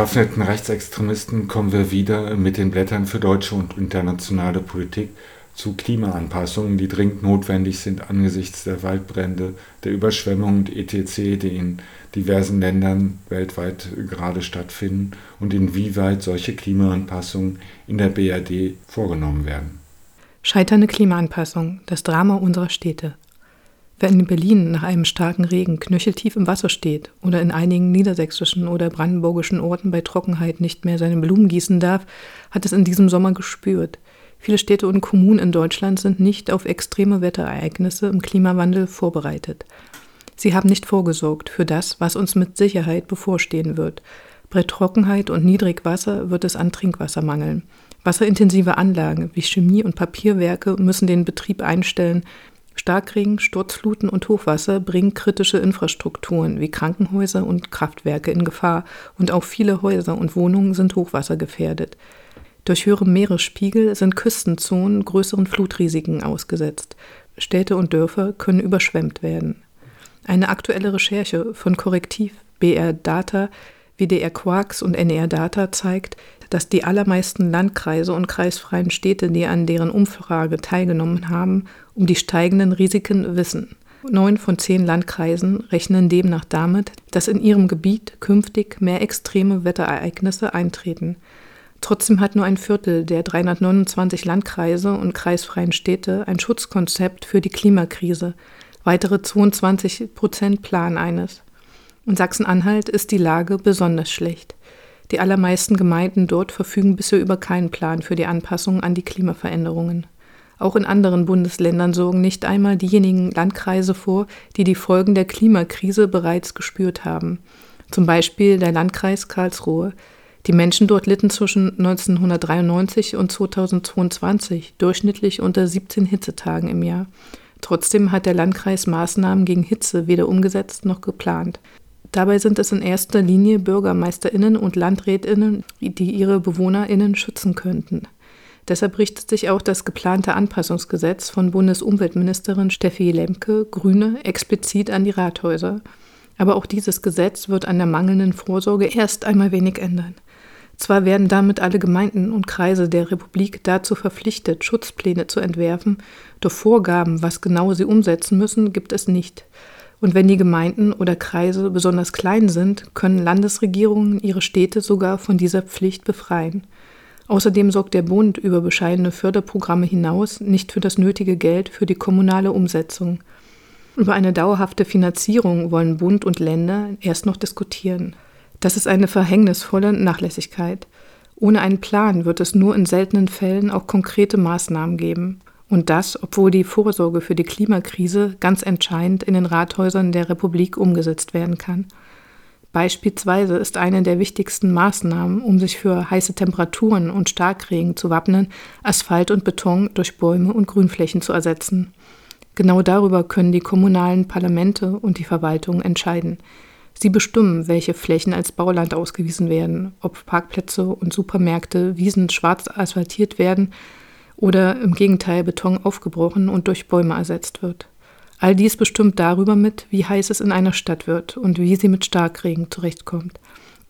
bewaffneten Rechtsextremisten kommen wir wieder mit den Blättern für deutsche und internationale Politik zu Klimaanpassungen, die dringend notwendig sind angesichts der Waldbrände, der Überschwemmungen etc., die in diversen Ländern weltweit gerade stattfinden und inwieweit solche Klimaanpassungen in der BRD vorgenommen werden. Scheiternde Klimaanpassung, das Drama unserer Städte. Wer in Berlin nach einem starken Regen knöcheltief im Wasser steht oder in einigen niedersächsischen oder brandenburgischen Orten bei Trockenheit nicht mehr seine Blumen gießen darf, hat es in diesem Sommer gespürt. Viele Städte und Kommunen in Deutschland sind nicht auf extreme Wetterereignisse im Klimawandel vorbereitet. Sie haben nicht vorgesorgt für das, was uns mit Sicherheit bevorstehen wird. Bei Trockenheit und Niedrigwasser wird es an Trinkwasser mangeln. Wasserintensive Anlagen wie Chemie- und Papierwerke müssen den Betrieb einstellen, Starkregen, Sturzfluten und Hochwasser bringen kritische Infrastrukturen wie Krankenhäuser und Kraftwerke in Gefahr und auch viele Häuser und Wohnungen sind hochwassergefährdet. Durch höhere Meeresspiegel sind Küstenzonen größeren Flutrisiken ausgesetzt. Städte und Dörfer können überschwemmt werden. Eine aktuelle Recherche von Korrektiv, BR Data, WDR Quarks und NR Data zeigt, dass die allermeisten Landkreise und kreisfreien Städte, die an deren Umfrage teilgenommen haben, um die steigenden Risiken wissen. Neun von zehn Landkreisen rechnen demnach damit, dass in ihrem Gebiet künftig mehr extreme Wetterereignisse eintreten. Trotzdem hat nur ein Viertel der 329 Landkreise und kreisfreien Städte ein Schutzkonzept für die Klimakrise. Weitere 22 Prozent planen eines. In Sachsen-Anhalt ist die Lage besonders schlecht. Die allermeisten Gemeinden dort verfügen bisher über keinen Plan für die Anpassung an die Klimaveränderungen. Auch in anderen Bundesländern sorgen nicht einmal diejenigen Landkreise vor, die die Folgen der Klimakrise bereits gespürt haben. Zum Beispiel der Landkreis Karlsruhe. Die Menschen dort litten zwischen 1993 und 2022 durchschnittlich unter 17 Hitzetagen im Jahr. Trotzdem hat der Landkreis Maßnahmen gegen Hitze weder umgesetzt noch geplant. Dabei sind es in erster Linie Bürgermeisterinnen und Landrätinnen, die ihre Bewohnerinnen schützen könnten. Deshalb richtet sich auch das geplante Anpassungsgesetz von Bundesumweltministerin Steffi Lemke, Grüne, explizit an die Rathäuser. Aber auch dieses Gesetz wird an der mangelnden Vorsorge erst einmal wenig ändern. Zwar werden damit alle Gemeinden und Kreise der Republik dazu verpflichtet, Schutzpläne zu entwerfen, doch Vorgaben, was genau sie umsetzen müssen, gibt es nicht. Und wenn die Gemeinden oder Kreise besonders klein sind, können Landesregierungen ihre Städte sogar von dieser Pflicht befreien. Außerdem sorgt der Bund über bescheidene Förderprogramme hinaus nicht für das nötige Geld für die kommunale Umsetzung. Über eine dauerhafte Finanzierung wollen Bund und Länder erst noch diskutieren. Das ist eine verhängnisvolle Nachlässigkeit. Ohne einen Plan wird es nur in seltenen Fällen auch konkrete Maßnahmen geben. Und das, obwohl die Vorsorge für die Klimakrise ganz entscheidend in den Rathäusern der Republik umgesetzt werden kann. Beispielsweise ist eine der wichtigsten Maßnahmen, um sich für heiße Temperaturen und Starkregen zu wappnen, Asphalt und Beton durch Bäume und Grünflächen zu ersetzen. Genau darüber können die kommunalen Parlamente und die Verwaltung entscheiden. Sie bestimmen, welche Flächen als Bauland ausgewiesen werden, ob Parkplätze und Supermärkte, Wiesen schwarz asphaltiert werden oder im Gegenteil Beton aufgebrochen und durch Bäume ersetzt wird. All dies bestimmt darüber mit, wie heiß es in einer Stadt wird und wie sie mit Starkregen zurechtkommt.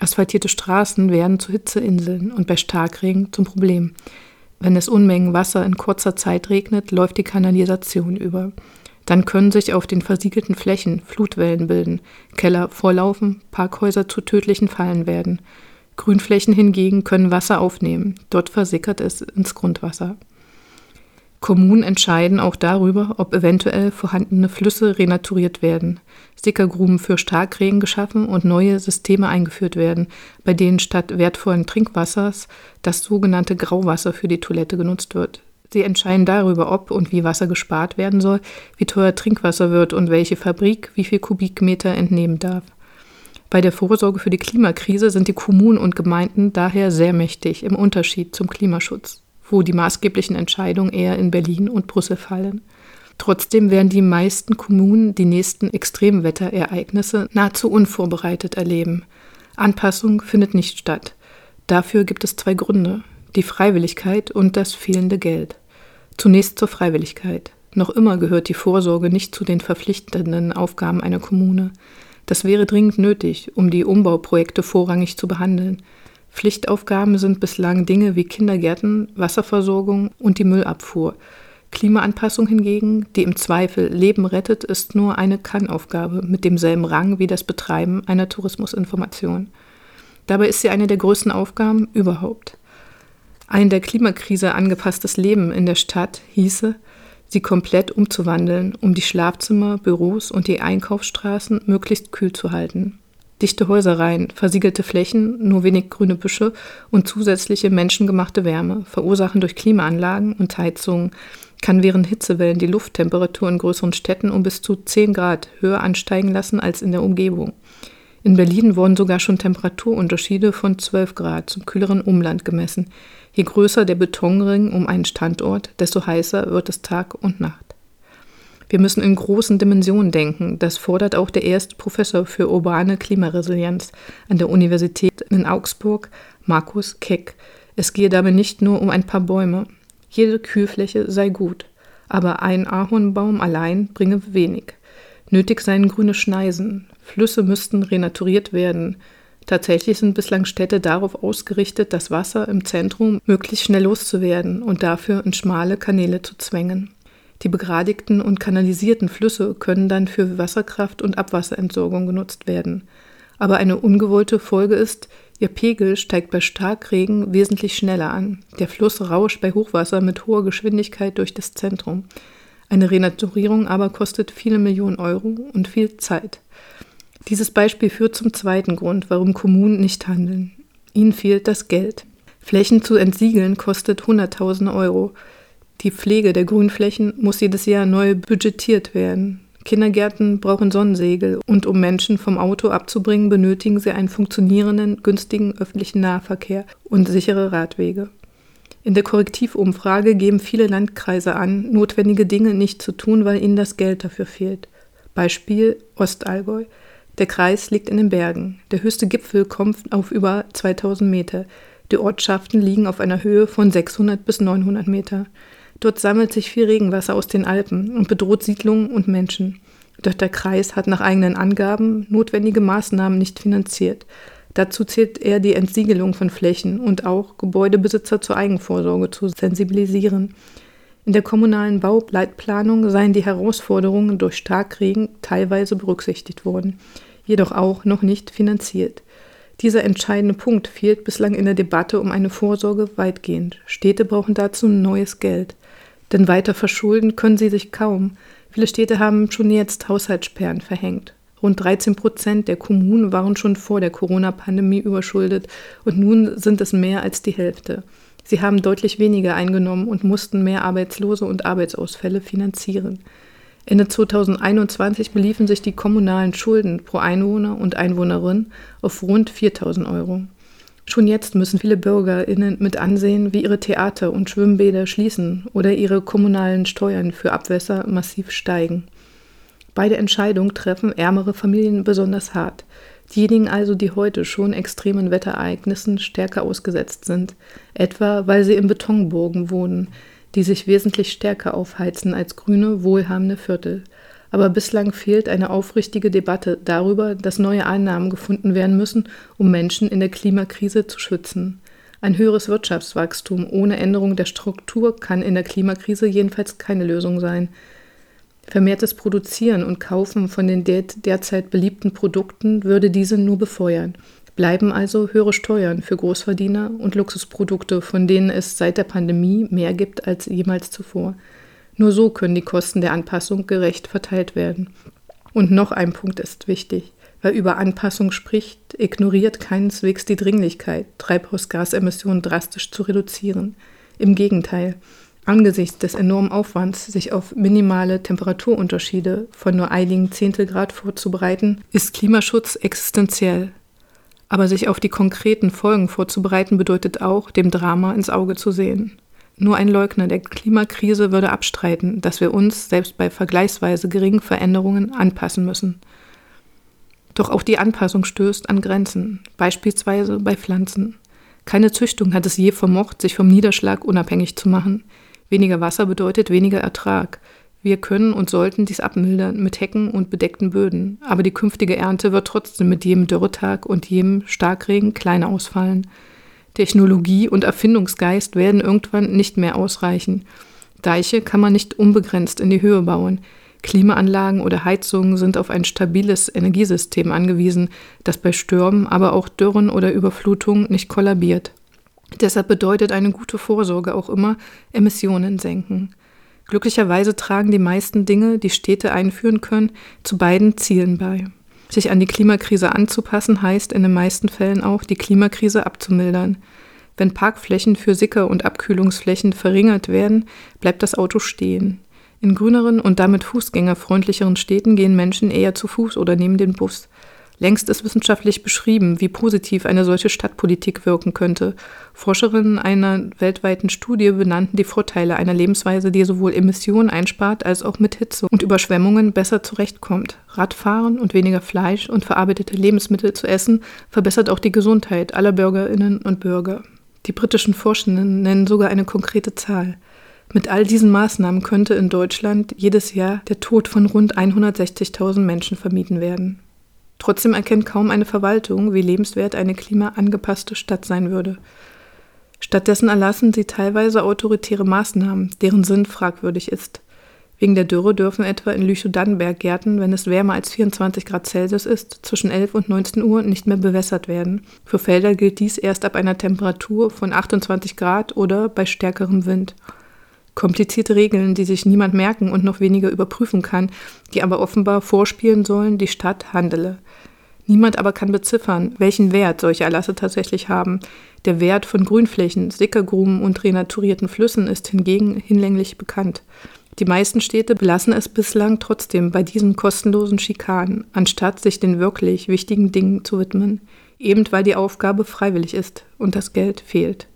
Asphaltierte Straßen werden zu Hitzeinseln und bei Starkregen zum Problem. Wenn es Unmengen Wasser in kurzer Zeit regnet, läuft die Kanalisation über. Dann können sich auf den versiegelten Flächen Flutwellen bilden, Keller vorlaufen, Parkhäuser zu tödlichen Fallen werden. Grünflächen hingegen können Wasser aufnehmen, dort versickert es ins Grundwasser. Kommunen entscheiden auch darüber, ob eventuell vorhandene Flüsse renaturiert werden, Sickergruben für Starkregen geschaffen und neue Systeme eingeführt werden, bei denen statt wertvollen Trinkwassers das sogenannte Grauwasser für die Toilette genutzt wird. Sie entscheiden darüber, ob und wie Wasser gespart werden soll, wie teuer Trinkwasser wird und welche Fabrik wie viel Kubikmeter entnehmen darf. Bei der Vorsorge für die Klimakrise sind die Kommunen und Gemeinden daher sehr mächtig im Unterschied zum Klimaschutz wo die maßgeblichen Entscheidungen eher in Berlin und Brüssel fallen. Trotzdem werden die meisten Kommunen die nächsten Extremwetterereignisse nahezu unvorbereitet erleben. Anpassung findet nicht statt. Dafür gibt es zwei Gründe, die Freiwilligkeit und das fehlende Geld. Zunächst zur Freiwilligkeit. Noch immer gehört die Vorsorge nicht zu den verpflichtenden Aufgaben einer Kommune. Das wäre dringend nötig, um die Umbauprojekte vorrangig zu behandeln. Pflichtaufgaben sind bislang Dinge wie Kindergärten, Wasserversorgung und die Müllabfuhr. Klimaanpassung hingegen, die im Zweifel Leben rettet, ist nur eine Kann-Aufgabe mit demselben Rang wie das Betreiben einer Tourismusinformation. Dabei ist sie eine der größten Aufgaben überhaupt. Ein der Klimakrise angepasstes Leben in der Stadt hieße, sie komplett umzuwandeln, um die Schlafzimmer, Büros und die Einkaufsstraßen möglichst kühl zu halten dichte Häuserreihen, versiegelte Flächen, nur wenig grüne Büsche und zusätzliche menschengemachte Wärme, verursachen durch Klimaanlagen und Heizungen, kann während Hitzewellen die Lufttemperatur in größeren Städten um bis zu 10 Grad höher ansteigen lassen als in der Umgebung. In Berlin wurden sogar schon Temperaturunterschiede von 12 Grad zum kühleren Umland gemessen. Je größer der Betonring um einen Standort, desto heißer wird es Tag und Nacht. Wir müssen in großen Dimensionen denken. Das fordert auch der erste Professor für urbane Klimaresilienz an der Universität in Augsburg, Markus Keck. Es gehe dabei nicht nur um ein paar Bäume. Jede Kühlfläche sei gut, aber ein Ahornbaum allein bringe wenig. Nötig seien grüne Schneisen. Flüsse müssten renaturiert werden. Tatsächlich sind bislang Städte darauf ausgerichtet, das Wasser im Zentrum möglichst schnell loszuwerden und dafür in schmale Kanäle zu zwängen. Die begradigten und kanalisierten Flüsse können dann für Wasserkraft und Abwasserentsorgung genutzt werden. Aber eine ungewollte Folge ist, ihr Pegel steigt bei Starkregen wesentlich schneller an. Der Fluss rauscht bei Hochwasser mit hoher Geschwindigkeit durch das Zentrum. Eine Renaturierung aber kostet viele Millionen Euro und viel Zeit. Dieses Beispiel führt zum zweiten Grund, warum Kommunen nicht handeln. Ihnen fehlt das Geld. Flächen zu entsiegeln kostet Hunderttausende Euro. Die Pflege der Grünflächen muss jedes Jahr neu budgetiert werden. Kindergärten brauchen Sonnensegel und um Menschen vom Auto abzubringen, benötigen sie einen funktionierenden, günstigen öffentlichen Nahverkehr und sichere Radwege. In der Korrektivumfrage geben viele Landkreise an, notwendige Dinge nicht zu tun, weil ihnen das Geld dafür fehlt. Beispiel Ostallgäu. Der Kreis liegt in den Bergen. Der höchste Gipfel kommt auf über 2000 Meter. Die Ortschaften liegen auf einer Höhe von 600 bis 900 Meter. Dort sammelt sich viel Regenwasser aus den Alpen und bedroht Siedlungen und Menschen. Doch der Kreis hat nach eigenen Angaben notwendige Maßnahmen nicht finanziert. Dazu zählt er die Entsiegelung von Flächen und auch Gebäudebesitzer zur Eigenvorsorge zu sensibilisieren. In der kommunalen Bauleitplanung seien die Herausforderungen durch Starkregen teilweise berücksichtigt worden, jedoch auch noch nicht finanziert. Dieser entscheidende Punkt fehlt bislang in der Debatte um eine Vorsorge weitgehend. Städte brauchen dazu neues Geld. Denn weiter verschulden können sie sich kaum. Viele Städte haben schon jetzt Haushaltssperren verhängt. Rund 13 Prozent der Kommunen waren schon vor der Corona-Pandemie überschuldet und nun sind es mehr als die Hälfte. Sie haben deutlich weniger eingenommen und mussten mehr Arbeitslose und Arbeitsausfälle finanzieren. Ende 2021 beliefen sich die kommunalen Schulden pro Einwohner und Einwohnerin auf rund 4000 Euro. Schon jetzt müssen viele BürgerInnen mit ansehen, wie ihre Theater und Schwimmbäder schließen oder ihre kommunalen Steuern für Abwässer massiv steigen. Beide Entscheidungen treffen ärmere Familien besonders hart. Diejenigen also, die heute schon extremen Wetterereignissen stärker ausgesetzt sind, etwa weil sie in Betonburgen wohnen, die sich wesentlich stärker aufheizen als grüne, wohlhabende Viertel aber bislang fehlt eine aufrichtige Debatte darüber, dass neue Einnahmen gefunden werden müssen, um Menschen in der Klimakrise zu schützen. Ein höheres Wirtschaftswachstum ohne Änderung der Struktur kann in der Klimakrise jedenfalls keine Lösung sein. Vermehrtes Produzieren und Kaufen von den der derzeit beliebten Produkten würde diese nur befeuern. Bleiben also höhere Steuern für Großverdiener und Luxusprodukte, von denen es seit der Pandemie mehr gibt als jemals zuvor. Nur so können die Kosten der Anpassung gerecht verteilt werden. Und noch ein Punkt ist wichtig. Wer über Anpassung spricht, ignoriert keineswegs die Dringlichkeit, Treibhausgasemissionen drastisch zu reduzieren. Im Gegenteil, angesichts des enormen Aufwands, sich auf minimale Temperaturunterschiede von nur einigen Zehntelgrad vorzubereiten, ist Klimaschutz existenziell. Aber sich auf die konkreten Folgen vorzubereiten bedeutet auch, dem Drama ins Auge zu sehen. Nur ein Leugner der Klimakrise würde abstreiten, dass wir uns selbst bei vergleichsweise geringen Veränderungen anpassen müssen. Doch auch die Anpassung stößt an Grenzen, beispielsweise bei Pflanzen. Keine Züchtung hat es je vermocht, sich vom Niederschlag unabhängig zu machen. Weniger Wasser bedeutet weniger Ertrag. Wir können und sollten dies abmildern mit Hecken und bedeckten Böden, aber die künftige Ernte wird trotzdem mit jedem Dürretag und jedem Starkregen kleiner ausfallen. Technologie und Erfindungsgeist werden irgendwann nicht mehr ausreichen. Deiche kann man nicht unbegrenzt in die Höhe bauen. Klimaanlagen oder Heizungen sind auf ein stabiles Energiesystem angewiesen, das bei Stürmen, aber auch Dürren oder Überflutungen nicht kollabiert. Deshalb bedeutet eine gute Vorsorge auch immer Emissionen senken. Glücklicherweise tragen die meisten Dinge, die Städte einführen können, zu beiden Zielen bei. Sich an die Klimakrise anzupassen heißt in den meisten Fällen auch, die Klimakrise abzumildern. Wenn Parkflächen für Sicker- und Abkühlungsflächen verringert werden, bleibt das Auto stehen. In grüneren und damit fußgängerfreundlicheren Städten gehen Menschen eher zu Fuß oder nehmen den Bus. Längst ist wissenschaftlich beschrieben, wie positiv eine solche Stadtpolitik wirken könnte. Forscherinnen einer weltweiten Studie benannten die Vorteile einer Lebensweise, die sowohl Emissionen einspart als auch mit Hitze und Überschwemmungen besser zurechtkommt. Radfahren und weniger Fleisch und verarbeitete Lebensmittel zu essen verbessert auch die Gesundheit aller Bürgerinnen und Bürger. Die britischen Forschenden nennen sogar eine konkrete Zahl. Mit all diesen Maßnahmen könnte in Deutschland jedes Jahr der Tod von rund 160.000 Menschen vermieden werden. Trotzdem erkennt kaum eine Verwaltung, wie lebenswert eine klimaangepasste Stadt sein würde. Stattdessen erlassen sie teilweise autoritäre Maßnahmen, deren Sinn fragwürdig ist. Wegen der Dürre dürfen etwa in Lüchow-Dannenberg Gärten, wenn es wärmer als 24 Grad Celsius ist, zwischen 11 und 19 Uhr nicht mehr bewässert werden. Für Felder gilt dies erst ab einer Temperatur von 28 Grad oder bei stärkerem Wind. Komplizierte Regeln, die sich niemand merken und noch weniger überprüfen kann, die aber offenbar vorspielen sollen, die Stadt handele. Niemand aber kann beziffern, welchen Wert solche Erlasse tatsächlich haben. Der Wert von Grünflächen, Sickergruben und renaturierten Flüssen ist hingegen hinlänglich bekannt. Die meisten Städte belassen es bislang trotzdem bei diesen kostenlosen Schikanen, anstatt sich den wirklich wichtigen Dingen zu widmen, eben weil die Aufgabe freiwillig ist und das Geld fehlt.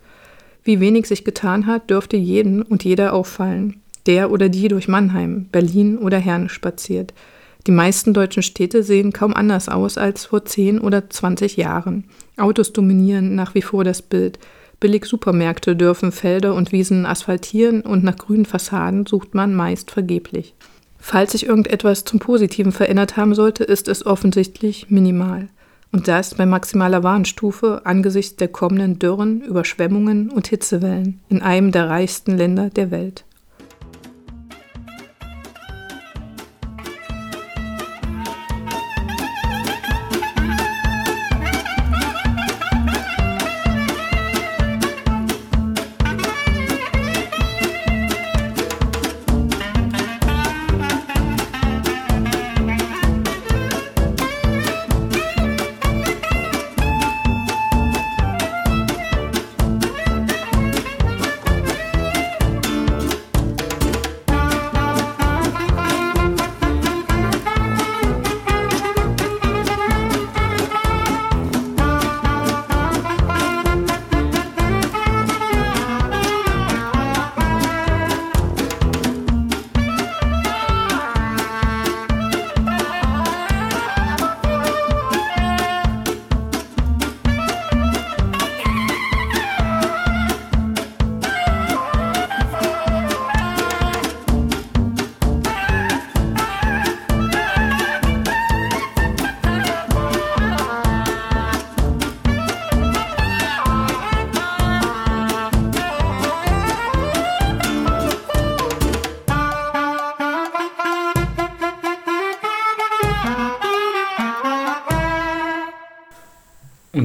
Wie wenig sich getan hat, dürfte jeden und jeder auffallen, der oder die durch Mannheim, Berlin oder Herne spaziert – die meisten deutschen Städte sehen kaum anders aus als vor 10 oder 20 Jahren. Autos dominieren nach wie vor das Bild. Billig-Supermärkte dürfen Felder und Wiesen asphaltieren und nach grünen Fassaden sucht man meist vergeblich. Falls sich irgendetwas zum Positiven verändert haben sollte, ist es offensichtlich minimal. Und das bei maximaler Warnstufe angesichts der kommenden Dürren, Überschwemmungen und Hitzewellen in einem der reichsten Länder der Welt.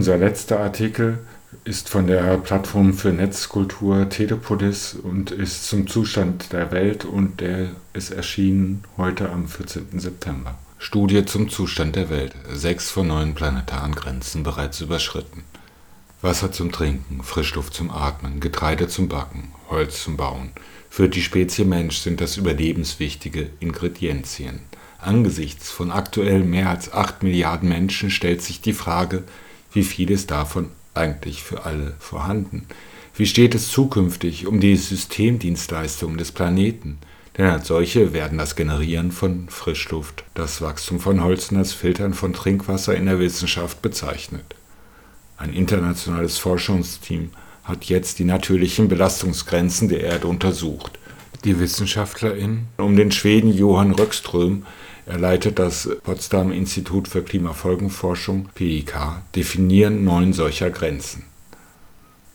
Unser letzter Artikel ist von der Plattform für Netzkultur Telepolis und ist zum Zustand der Welt und der ist erschienen heute am 14. September. Studie zum Zustand der Welt. Sechs von neun planetaren Grenzen bereits überschritten. Wasser zum Trinken, Frischluft zum Atmen, Getreide zum Backen, Holz zum Bauen. Für die Spezie Mensch sind das überlebenswichtige Ingredienzien. Angesichts von aktuell mehr als acht Milliarden Menschen stellt sich die Frage, wie viel ist davon eigentlich für alle vorhanden? Wie steht es zukünftig um die Systemdienstleistungen des Planeten? Denn als solche werden das Generieren von Frischluft, das Wachstum von Holz und das Filtern von Trinkwasser in der Wissenschaft bezeichnet. Ein internationales Forschungsteam hat jetzt die natürlichen Belastungsgrenzen der Erde untersucht. Die WissenschaftlerInnen um den Schweden Johann Röckström er leitet das Potsdam Institut für Klimafolgenforschung (PIK), definieren neun solcher Grenzen.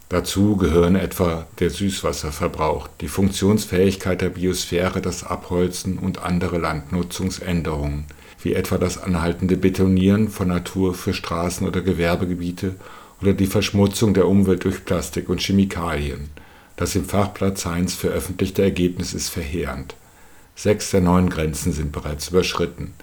Dazu gehören etwa der Süßwasserverbrauch, die Funktionsfähigkeit der Biosphäre, das Abholzen und andere Landnutzungsänderungen, wie etwa das anhaltende Betonieren von Natur für Straßen oder Gewerbegebiete oder die Verschmutzung der Umwelt durch Plastik und Chemikalien. Das im Fachblatt Science veröffentlichte Ergebnis ist verheerend Sechs der neun Grenzen sind bereits überschritten.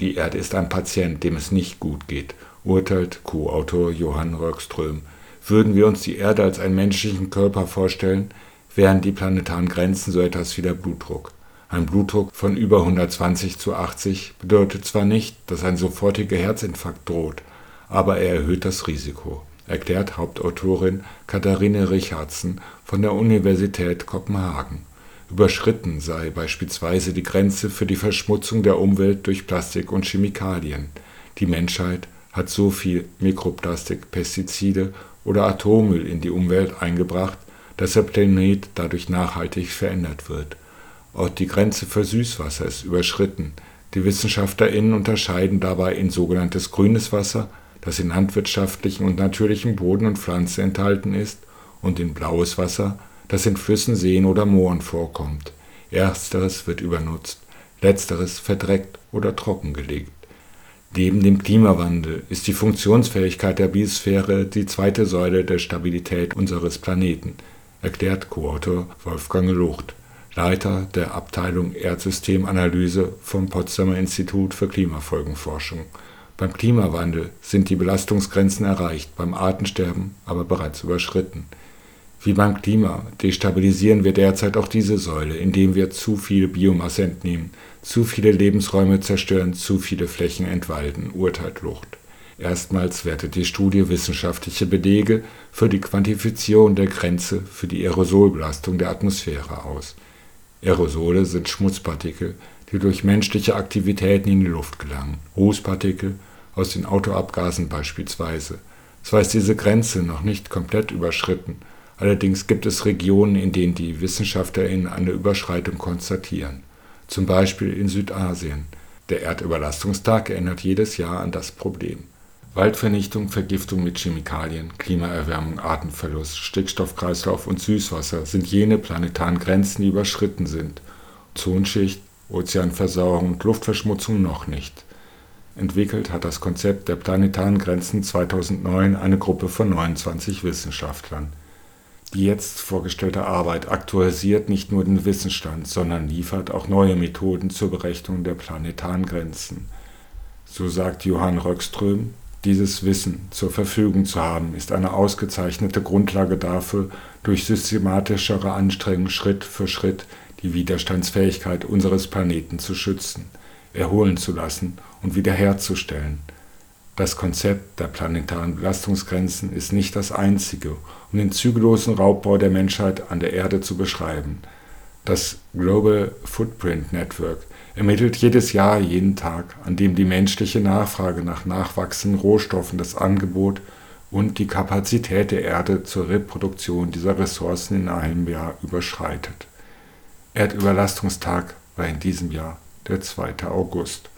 Die Erde ist ein Patient, dem es nicht gut geht, urteilt Co-Autor Johann Röckström. Würden wir uns die Erde als einen menschlichen Körper vorstellen, wären die planetaren Grenzen so etwas wie der Blutdruck. Ein Blutdruck von über 120 zu 80 bedeutet zwar nicht, dass ein sofortiger Herzinfarkt droht, aber er erhöht das Risiko, erklärt Hauptautorin Katharine Richardson von der Universität Kopenhagen. Überschritten sei beispielsweise die Grenze für die Verschmutzung der Umwelt durch Plastik und Chemikalien. Die Menschheit hat so viel Mikroplastik, Pestizide oder Atommüll in die Umwelt eingebracht, dass der Planet dadurch nachhaltig verändert wird. Auch die Grenze für Süßwasser ist überschritten. Die WissenschaftlerInnen unterscheiden dabei in sogenanntes grünes Wasser, das in landwirtschaftlichen und natürlichen Boden und Pflanzen enthalten ist, und in blaues Wasser, das in Flüssen, Seen oder Mooren vorkommt. Ersteres wird übernutzt, letzteres verdreckt oder trockengelegt. Neben dem Klimawandel ist die Funktionsfähigkeit der Biosphäre die zweite Säule der Stabilität unseres Planeten, erklärt Co-Autor Wolfgang Lucht, Leiter der Abteilung Erdsystemanalyse vom Potsdamer Institut für Klimafolgenforschung. Beim Klimawandel sind die Belastungsgrenzen erreicht, beim Artensterben aber bereits überschritten. Wie beim Klima destabilisieren wir derzeit auch diese Säule, indem wir zu viel Biomasse entnehmen, zu viele Lebensräume zerstören, zu viele Flächen entwalden, urteilt Lucht. Erstmals wertet die Studie wissenschaftliche Belege für die Quantifizierung der Grenze für die Aerosolbelastung der Atmosphäre aus. Aerosole sind Schmutzpartikel, die durch menschliche Aktivitäten in die Luft gelangen. Rußpartikel aus den Autoabgasen beispielsweise Zwar ist diese Grenze noch nicht komplett überschritten, allerdings gibt es Regionen, in denen die WissenschaftlerInnen eine Überschreitung konstatieren. Zum Beispiel in Südasien. Der Erdüberlastungstag erinnert jedes Jahr an das Problem. Waldvernichtung, Vergiftung mit Chemikalien, Klimaerwärmung, Artenverlust, Stickstoffkreislauf und Süßwasser sind jene planetaren Grenzen, die überschritten sind. Ozonschicht, Ozeanversauerung und Luftverschmutzung noch nicht. Entwickelt hat das Konzept der planetaren Grenzen 2009 eine Gruppe von 29 Wissenschaftlern. Die jetzt vorgestellte Arbeit aktualisiert nicht nur den Wissensstand, sondern liefert auch neue Methoden zur Berechnung der planetaren Grenzen. So sagt Johann Röckström, dieses Wissen zur Verfügung zu haben, ist eine ausgezeichnete Grundlage dafür, durch systematischere Anstrengungen Schritt für Schritt die Widerstandsfähigkeit unseres Planeten zu schützen, erholen zu lassen und wiederherzustellen. Das Konzept der planetaren Belastungsgrenzen ist nicht das einzige, um den zügellosen Raubbau der Menschheit an der Erde zu beschreiben. Das Global Footprint Network ermittelt jedes Jahr jeden Tag, an dem die menschliche Nachfrage nach nachwachsenden Rohstoffen das Angebot und die Kapazität der Erde zur Reproduktion dieser Ressourcen in einem Jahr überschreitet. Erdüberlastungstag war in diesem Jahr der 2. August.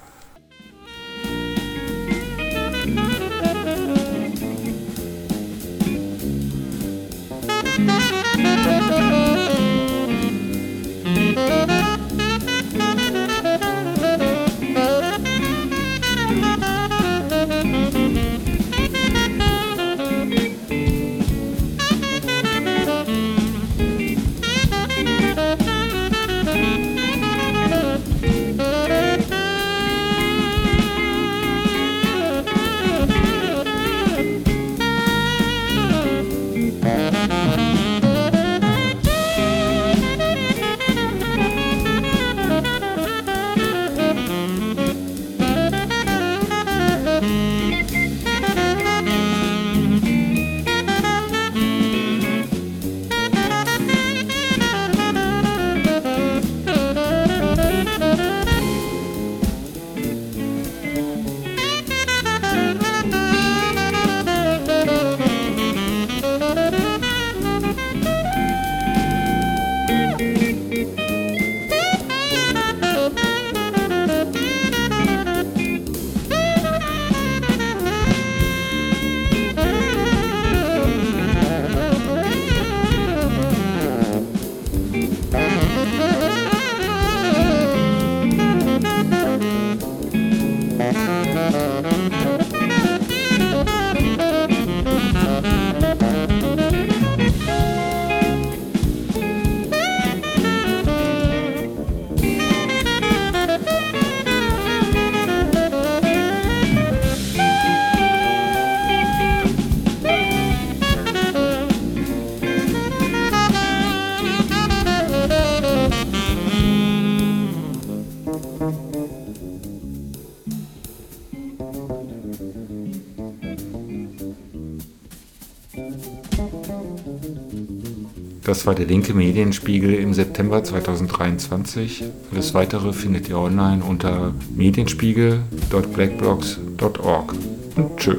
War der linke Medienspiegel im September 2023. Alles weitere findet ihr online unter medienspiegel.blackblocks.org. Und tschö.